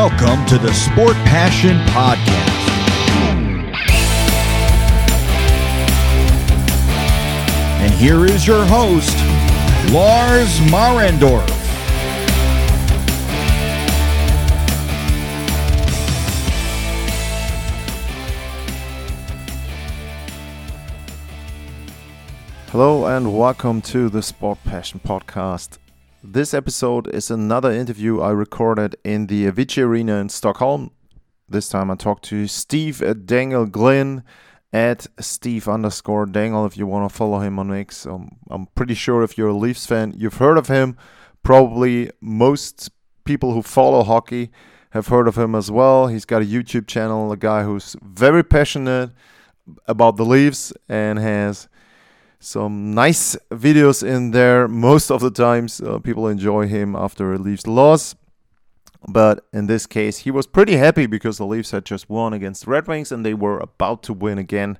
Welcome to the Sport Passion Podcast. And here is your host, Lars Marendorf. Hello and welcome to the Sport Passion Podcast. This episode is another interview I recorded in the Avicii Arena in Stockholm. This time I talked to Steve at Dangle Glynn at Steve underscore Dangle if you want to follow him on X. Um, I'm pretty sure if you're a Leafs fan, you've heard of him. Probably most people who follow hockey have heard of him as well. He's got a YouTube channel, a guy who's very passionate about the Leafs and has some nice videos in there. Most of the times, uh, people enjoy him after a Leafs loss. But in this case, he was pretty happy because the Leafs had just won against the Red Wings and they were about to win again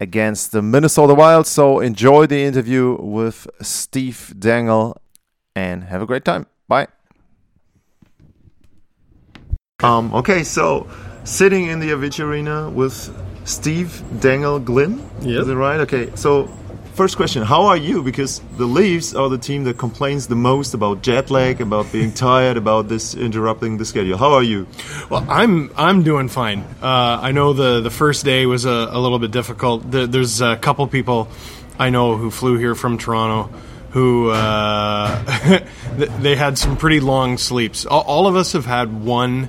against the Minnesota Wild. So enjoy the interview with Steve Dangle and have a great time. Bye. Um, okay, so sitting in the Avicii Arena with Steve Dangle Glynn. Yep. Is it right? Okay, so first question How are you? Because the Leafs are the team that complains the most about jet lag, about being tired, about this interrupting the schedule. How are you? Well, I'm I'm doing fine. Uh, I know the the first day was a, a little bit difficult. There, there's a couple people I know who flew here from Toronto who uh, they had some pretty long sleeps. All, all of us have had one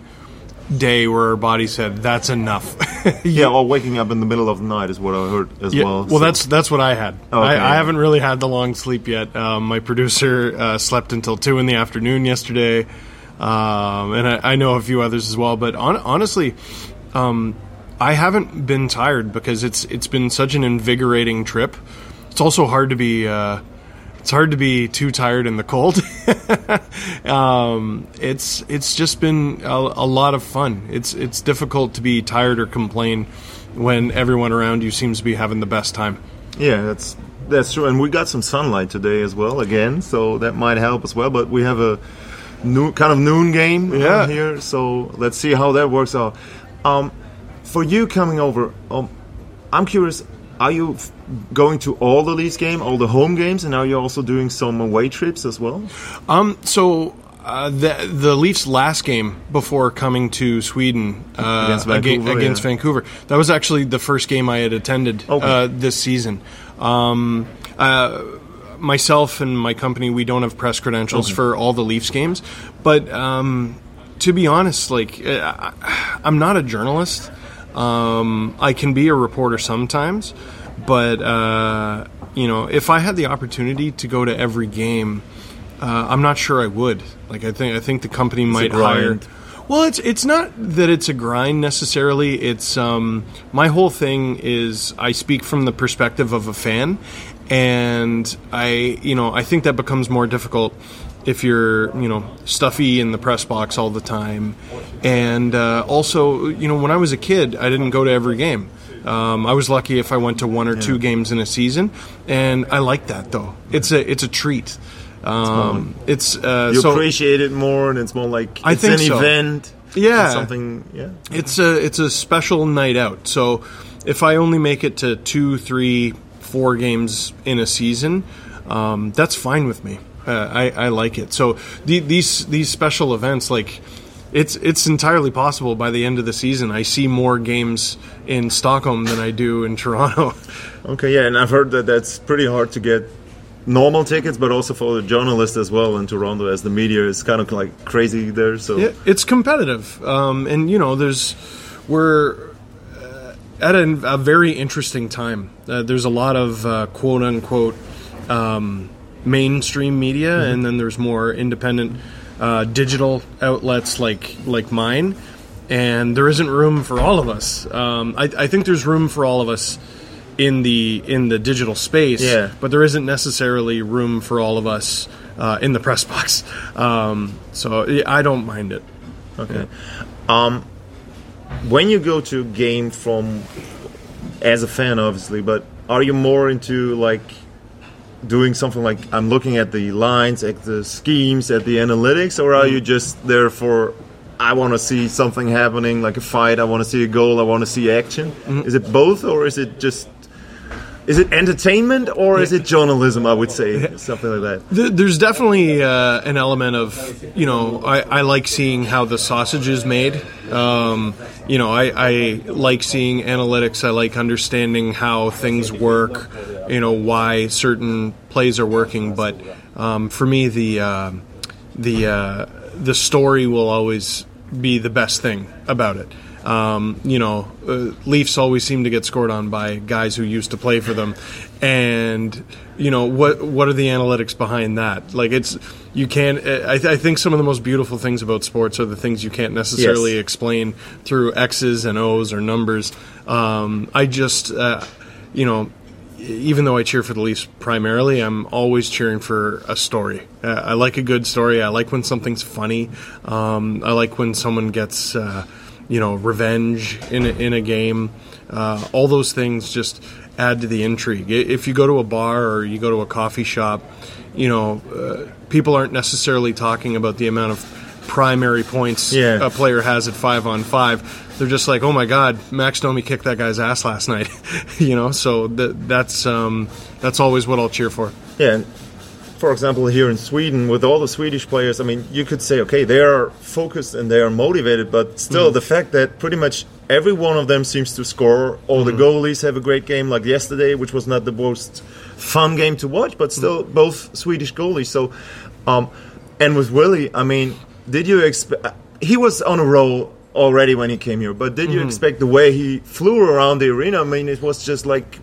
day where our body said that's enough. Yeah, or waking up in the middle of the night is what I heard as Yeah, well. well, so- that's that's what I had. Okay. I, I haven't really had the long sleep yet. Um, my producer uh, slept until two in the afternoon yesterday, um, and I, I know a few others as well. But on, honestly, um, I haven't been tired because it's it's been such an invigorating trip. It's also hard to be. Uh, it's hard to be too tired in the cold. um, it's it's just been a, a lot of fun. It's it's difficult to be tired or complain when everyone around you seems to be having the best time. Yeah, that's that's true. And we got some sunlight today as well, again, so that might help as well. But we have a noon, kind of noon game Yeah. here, so let's see how that works out. Um, for you coming over, um, I'm curious. Are you f- going to all the Leafs game, all the home games, and are you also doing some away trips as well? Um, so uh, the the Leafs' last game before coming to Sweden uh, Against aga- Vancouver, against yeah. Vancouver, that was actually the first game I had attended Okay. uh, this season. Um, uh, myself and my company, we don't have press credentials for all the Leafs games, but um, to be honest, like uh, I- I'm not a journalist. Um, I can be a reporter sometimes, but uh, you know, if I had the opportunity to go to every game, uh, I'm not sure I would. Like, I think I think the company might hire. Well, it's it's not that it's a grind necessarily. It's um, my whole thing is I speak from the perspective of a fan, and I you know I think that becomes more difficult if you're you know stuffy in the press box all the time, and uh, also you know when I was a kid I didn't go to every game. Um, I was lucky if I went to one or two games in a season, and I like that though. It's a it's a treat. Um, it's uh, You so appreciate it more, and it's more like I it's think an so. event. Yeah. it's something. Yeah, it's a it's a special night out. So if I only make it to two, three, four games in a season, um, that's fine with me. Uh, I, I like it. So the, these these special events, like it's it's entirely possible by the end of the season, I see more games in Stockholm than I do in Toronto. Okay, yeah, and I've heard that that's pretty hard to get normal tickets, but also for the journalists as well in Toronto, as the media is kind of like crazy there. So Yeah, it's competitive, um, and you know, there's we're uh, at a, a very interesting time. Uh, there's a lot of uh, quote unquote um, mainstream media, and then there's more independent uh, digital outlets like like mine. And there isn't room for all of us. Um, I, I think there's room for all of us in the in the digital space, Yeah. but there isn't necessarily room for all of us uh, in the press box. Um, so I don't mind it. Okay. Um, when you go to a game from, as a fan, obviously, but are you more into like doing something like I'm looking at the lines, at the schemes, at the analytics, or are you just there for I want to see something happening, like a fight. I want to see a goal. I want to see action. Mm-hmm. Is it both, or is it just? Is it entertainment or is it journalism? I would say something like that. There's definitely uh, an element of, you know, I, I like seeing how the sausage is made. Um, you know, I, I like seeing analytics. I like understanding how things work. You know, why certain plays are working. But um, for me, the uh, the uh, the story will always be the best thing about it. Um, you know, uh, Leafs always seem to get scored on by guys who used to play for them, and you know what what are the analytics behind that? Like it's you can't. I, I think some of the most beautiful things about sports are the things you can't necessarily Yes. explain through X's and O's or numbers. Um, I just, uh, you know, even though I cheer for the Leafs primarily, I'm always cheering for a story. Uh, I like a good story. I like when something's funny. Um, I like when someone gets, uh, you know, revenge in a, in a game. Uh, all those things just add to the intrigue. If you go to a bar or you go to a coffee shop, you know, uh, people aren't necessarily talking about the amount of primary points Yeah. a player has at five on five. They're just like, oh my god, Max Domi kicked that guy's ass last night, you know. So th- that's um, that's always what I'll cheer for. Yeah. For example, here in Sweden, with all the Swedish players, I mean, you could say, okay, they are focused and they are motivated, but still, Mm-hmm. the fact that pretty much every one of them seems to score, all Mm-hmm. the goalies have a great game, like yesterday, which was not the most fun game to watch, but still, Mm-hmm. both Swedish goalies. So, um, and with Willie, I mean, did you expect? He was on a roll already when he came here, but did Mm-hmm. you expect the way he flew around the arena? I mean, it was just like,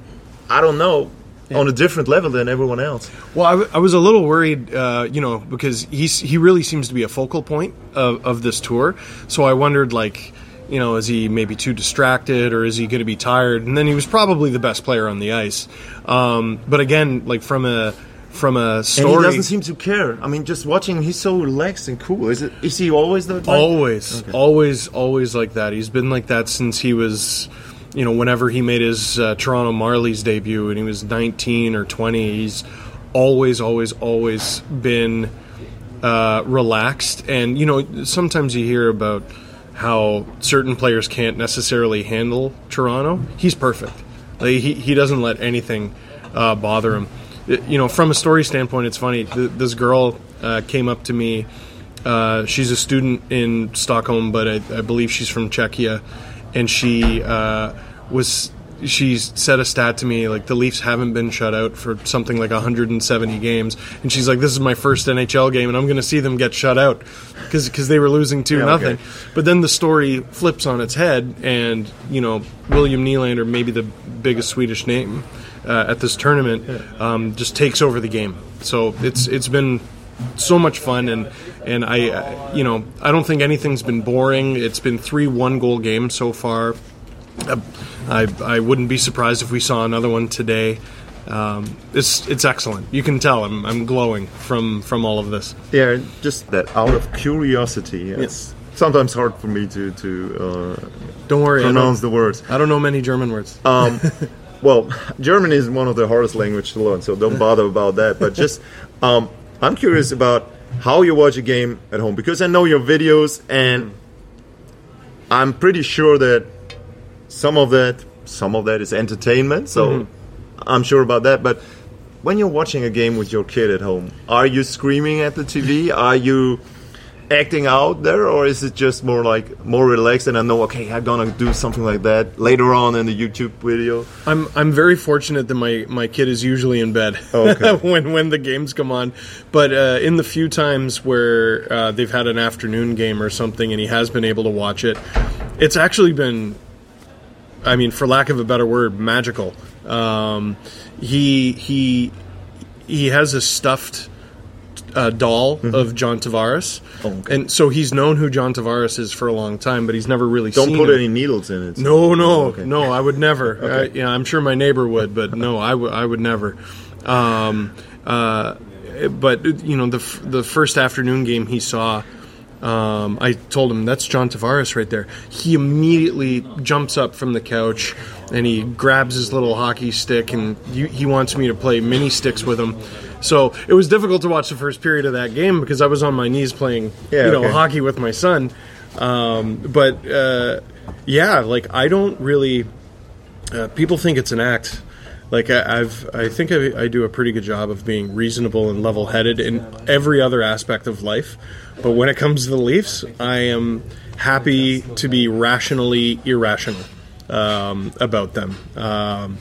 I don't know. On a different level than everyone else. Well, I, w- I was a little worried, uh, you know, because he's he really seems to be a focal point of, of this tour. So I wondered, like, you know, is he maybe too distracted or is he going to be tired? And then he was probably the best player on the ice. Um, but again, like from a from a And story, he doesn't seem to care. I mean, just watching, he's so relaxed and cool. Is it? Is he always that? way? Always, always, always like that. He's been like that since he was, you know, whenever he made his uh, Toronto Marlies debut and he was 19 or 20. He's always, always, always been uh, relaxed. And, you know, sometimes you hear about how certain players can't necessarily handle Toronto. He's perfect. Like, he, he doesn't let anything uh, bother him. It- you know, from a story standpoint, it's funny. Th- this girl uh, came up to me. Uh, she's a student in Stockholm, but I, I believe she's from Czechia, and she uh, was she said a stat to me like the Leafs haven't been shut out for something like 170 games, and she's like, "This is my first NHL game, and I'm going to see them get shut out because they were losing two Yeah, nothing." okay. But then the story flips on its head, and you know William Nylander, maybe the biggest Swedish name uh, at this tournament, um, just takes over the game. So it's it's been so much fun, and and I uh, you know I don't think anything's been boring. It's been three one goal games so far. Uh, I I wouldn't be surprised if we saw another one today. Um, it's it's excellent. You can tell I'm I'm glowing from from all of this. Yeah, just that out of curiosity. It's sometimes hard for me to to uh, Don't worry, pronounce don't, the words. I don't know many German words. Um, well, German is one of the hardest language to learn, so don't bother about that. But just, um, I'm curious about how you watch a game at home because I know your videos, and I'm pretty sure that some of that, some of that is entertainment. So I'm sure about that. But when you're watching a game with your kid at home, are you screaming at the TV? Are you acting out there, or is it just more like more relaxed? And I know, okay, I'm gonna do something like that later on in the YouTube video. I'm I'm very fortunate that my, my kid is usually in bed okay. when when the games come on. But uh, in the few times where uh, they've had an afternoon game or something, and he has been able to watch it, it's actually been, I mean, for lack of a better word, magical. Um, he he he has a stuffed uh, doll of John Tavares, Mm-hmm. Oh, okay. and so he's known who John Tavares is for a long time, but he's never really Don't put him. any needles in it. No, no, Okay. no. I would never. I, yeah, I'm sure my neighbor would, but no, I would. I would never. Um, uh, but you know, the f- the first afternoon game he saw, um, I told him that's John Tavares right there. He immediately jumps up from the couch and he grabs his little hockey stick and he, he wants me to play mini sticks with him. So it was difficult to watch the first period of that game because I was on my knees playing, Yeah, you know, okay. hockey with my son. Um, but uh, yeah, like I don't really. Uh, people think it's an act. Like I, I've, I think I, I do a pretty good job of being reasonable and level-headed in every other aspect of life. But when it comes to the Leafs, I am happy to be rationally irrational um, about them. Um,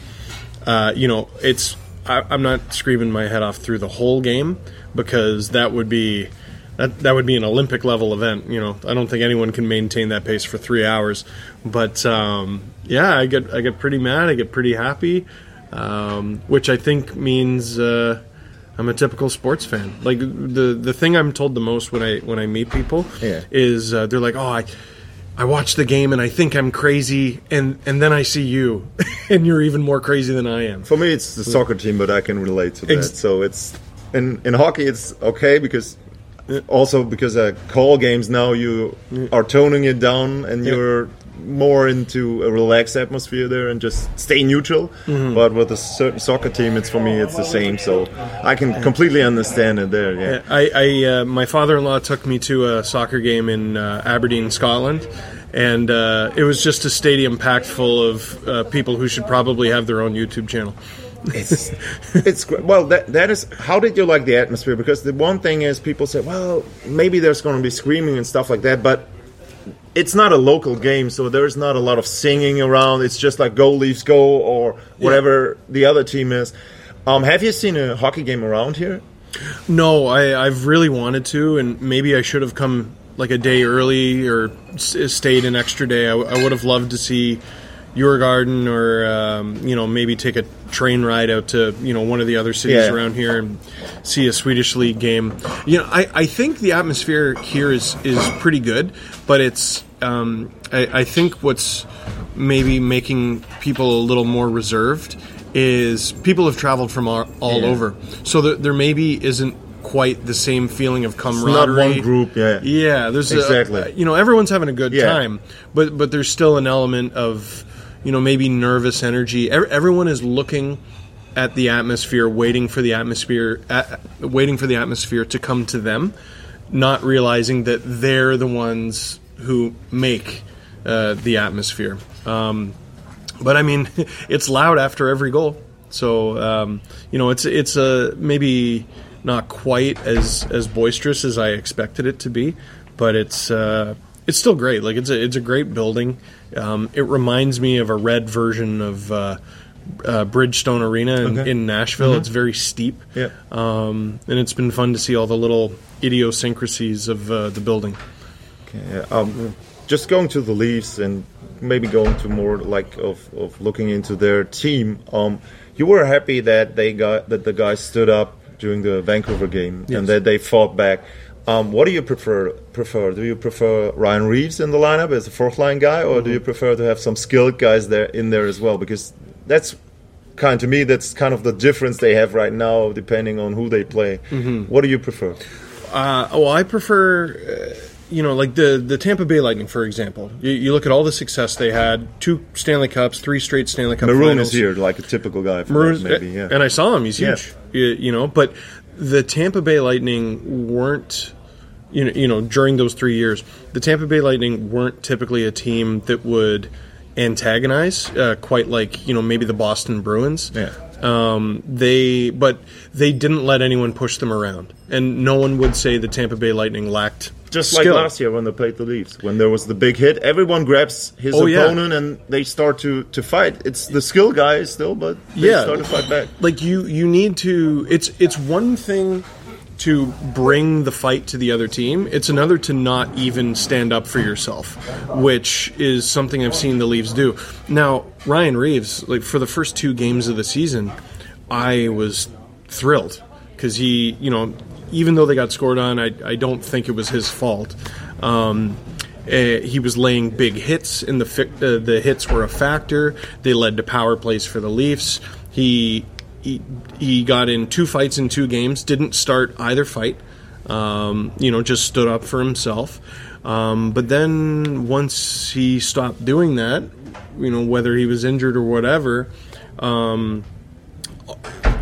uh, you know, it's I, I'm not screaming my head off through the whole game because that would be that that would be an Olympic level event. You know, I don't think anyone can maintain that pace for three hours. But um, yeah, I get I get pretty mad. I get pretty happy, um, which I think means uh, I'm a typical sports fan. Like the the thing I'm told the most when I when I meet people Yeah. is uh, they're like, oh, I. I watch the game and I think I'm crazy, and, and then I see you, and you're even more crazy than I am. For me, it's the soccer team, but I can relate to that. Ex- so it's in in hockey, it's okay because also because uh, call games now you are toning it down and you're more into a relaxed atmosphere there and just stay neutral. Mm-hmm. But with a certain soccer team, it's for me it's the same. So I can completely understand it there. Yeah. I, I uh, my father-in-law took me to a soccer game in uh, Aberdeen, Scotland, and uh, it was just a stadium packed full of uh, people who should probably have their own YouTube channel. it's it's great. well that that is how did you like the atmosphere because the one thing is people say well maybe there's going to be screaming and stuff like that but it's not a local game so there's not a lot of singing around it's just like go leafs go or whatever the other team is um, have you seen a hockey game around here No, I, I've really wanted to, and maybe I should have come like a day early or s- stayed an extra day. I, w- I would have loved to see Djurgården, or um, you know, maybe take a train ride out to you know one of the other cities Yeah. around here and see a Swedish league game. You know, I, I think the atmosphere here is is pretty good, but it's um, I, I think what's maybe making people a little more reserved is people have traveled from all, all Yeah. over, so there, there maybe isn't quite the same feeling of camaraderie. not camaraderie. one group, yeah. yeah. There's a- Exactly. you know, everyone's having a good Yeah. time, but but there's still an element of you know maybe nervous energy. Ev- everyone is looking at the atmosphere, waiting for the atmosphere, uh, waiting for the atmosphere to come to them, not realizing that they're the ones who make uh, the atmosphere. Um, but I mean, it's loud after every goal. So um, you know, it's it's a maybe not quite as as boisterous as I expected it to be, but it's uh, it's still great. Like it's a it's a great building. Um, it reminds me of a red version of. Uh, uh, Bridgestone Arena in, Okay. in Nashville. It's very steep, Yeah. um, and it's been fun to see all the little idiosyncrasies of uh, the building. Yeah, um, just going to the Leafs and maybe going to more like of, of looking into their team. Um, you were happy that they got that the guys stood up during the Vancouver game Yes. and that they fought back. Um, what do you prefer? Prefer? Do you prefer Ryan Reaves in the lineup as a fourth line guy, or do you prefer to have some skilled guys there in there as well? Because that's kind to me that's kind of the difference they have right now, depending on who they play. What do you prefer? Uh, well, I prefer, uh, you know, like the the Tampa Bay Lightning, for example. You, you look at all the success they had: two Stanley Cups, three straight Stanley Cup. Maroon finals. is here, like a typical guy. For Maroon's, that, maybe, yeah. and I saw him; he's Yeah. huge. You, you know, but the Tampa Bay Lightning weren't. You know, you know, during those three years, the Tampa Bay Lightning weren't typically a team that would antagonize, uh, quite like you know maybe the Boston Bruins. Yeah. Um, they, but they didn't let anyone push them around, and no one would say the Tampa Bay Lightning lacked Just skill. like last year when they played the Leafs, when there was the big hit, everyone grabs his Oh, yeah. opponent and they start to, to fight. It's the skill guy still, but they Yeah. start to fight back. like you you need to it's it's one thing to bring the fight to the other team it's another to not even stand up for yourself which is something i've seen the leafs do now ryan reaves like for the first two games of the season i was thrilled because he you know even though they got scored on i, I don't think it was his fault um, uh, he was laying big hits, and the fi- uh, the hits were a factor. They led to power plays for the Leafs. He he, he got in two fights in two games. Didn't start either fight. Um, you know, just stood up for himself. Um, but then once he stopped doing that, you know, whether he was injured or whatever, um,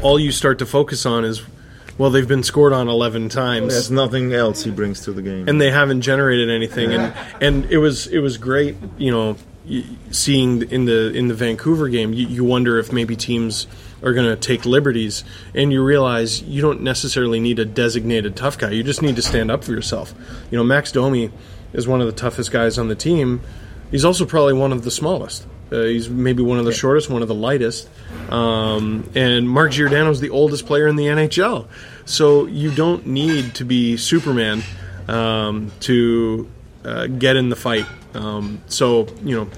all you start to focus on is well, they've been scored on 11 times. There's nothing else he brings to the game. and they haven't generated anything and and it was it was great you know seeing in the in the Vancouver game you, you wonder if maybe teams are going to take liberties and you realize you don't necessarily need a designated tough guy you just need to stand up for yourself you know Max Domi is one of the toughest guys on the team he's also probably one of the smallest uh, he's maybe one of the shortest, one of the lightest. Um, and Mark Giordano's the oldest player in the NHL. So you don't need to be Superman um, to uh, get in the fight. Um, so you know,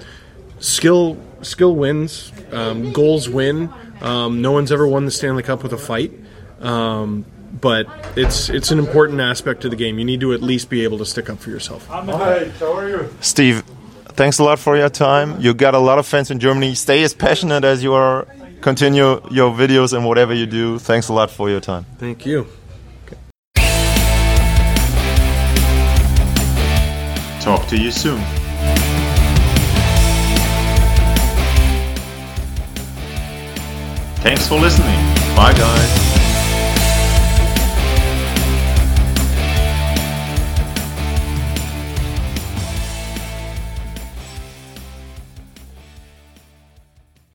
skill skill wins, um, goals win. Um, no one's ever won the Stanley Cup with a fight. Um, but it's it's an important aspect of the game. You need to at least be able to stick up for yourself. Hi, how are you, Steve, thanks a lot for your time. You got a lot of fans in Germany. Stay as passionate as you are. Continue your videos and whatever you do. Thanks a lot for your time. Thank you. Talk to you soon. Thanks for listening. Bye, guys.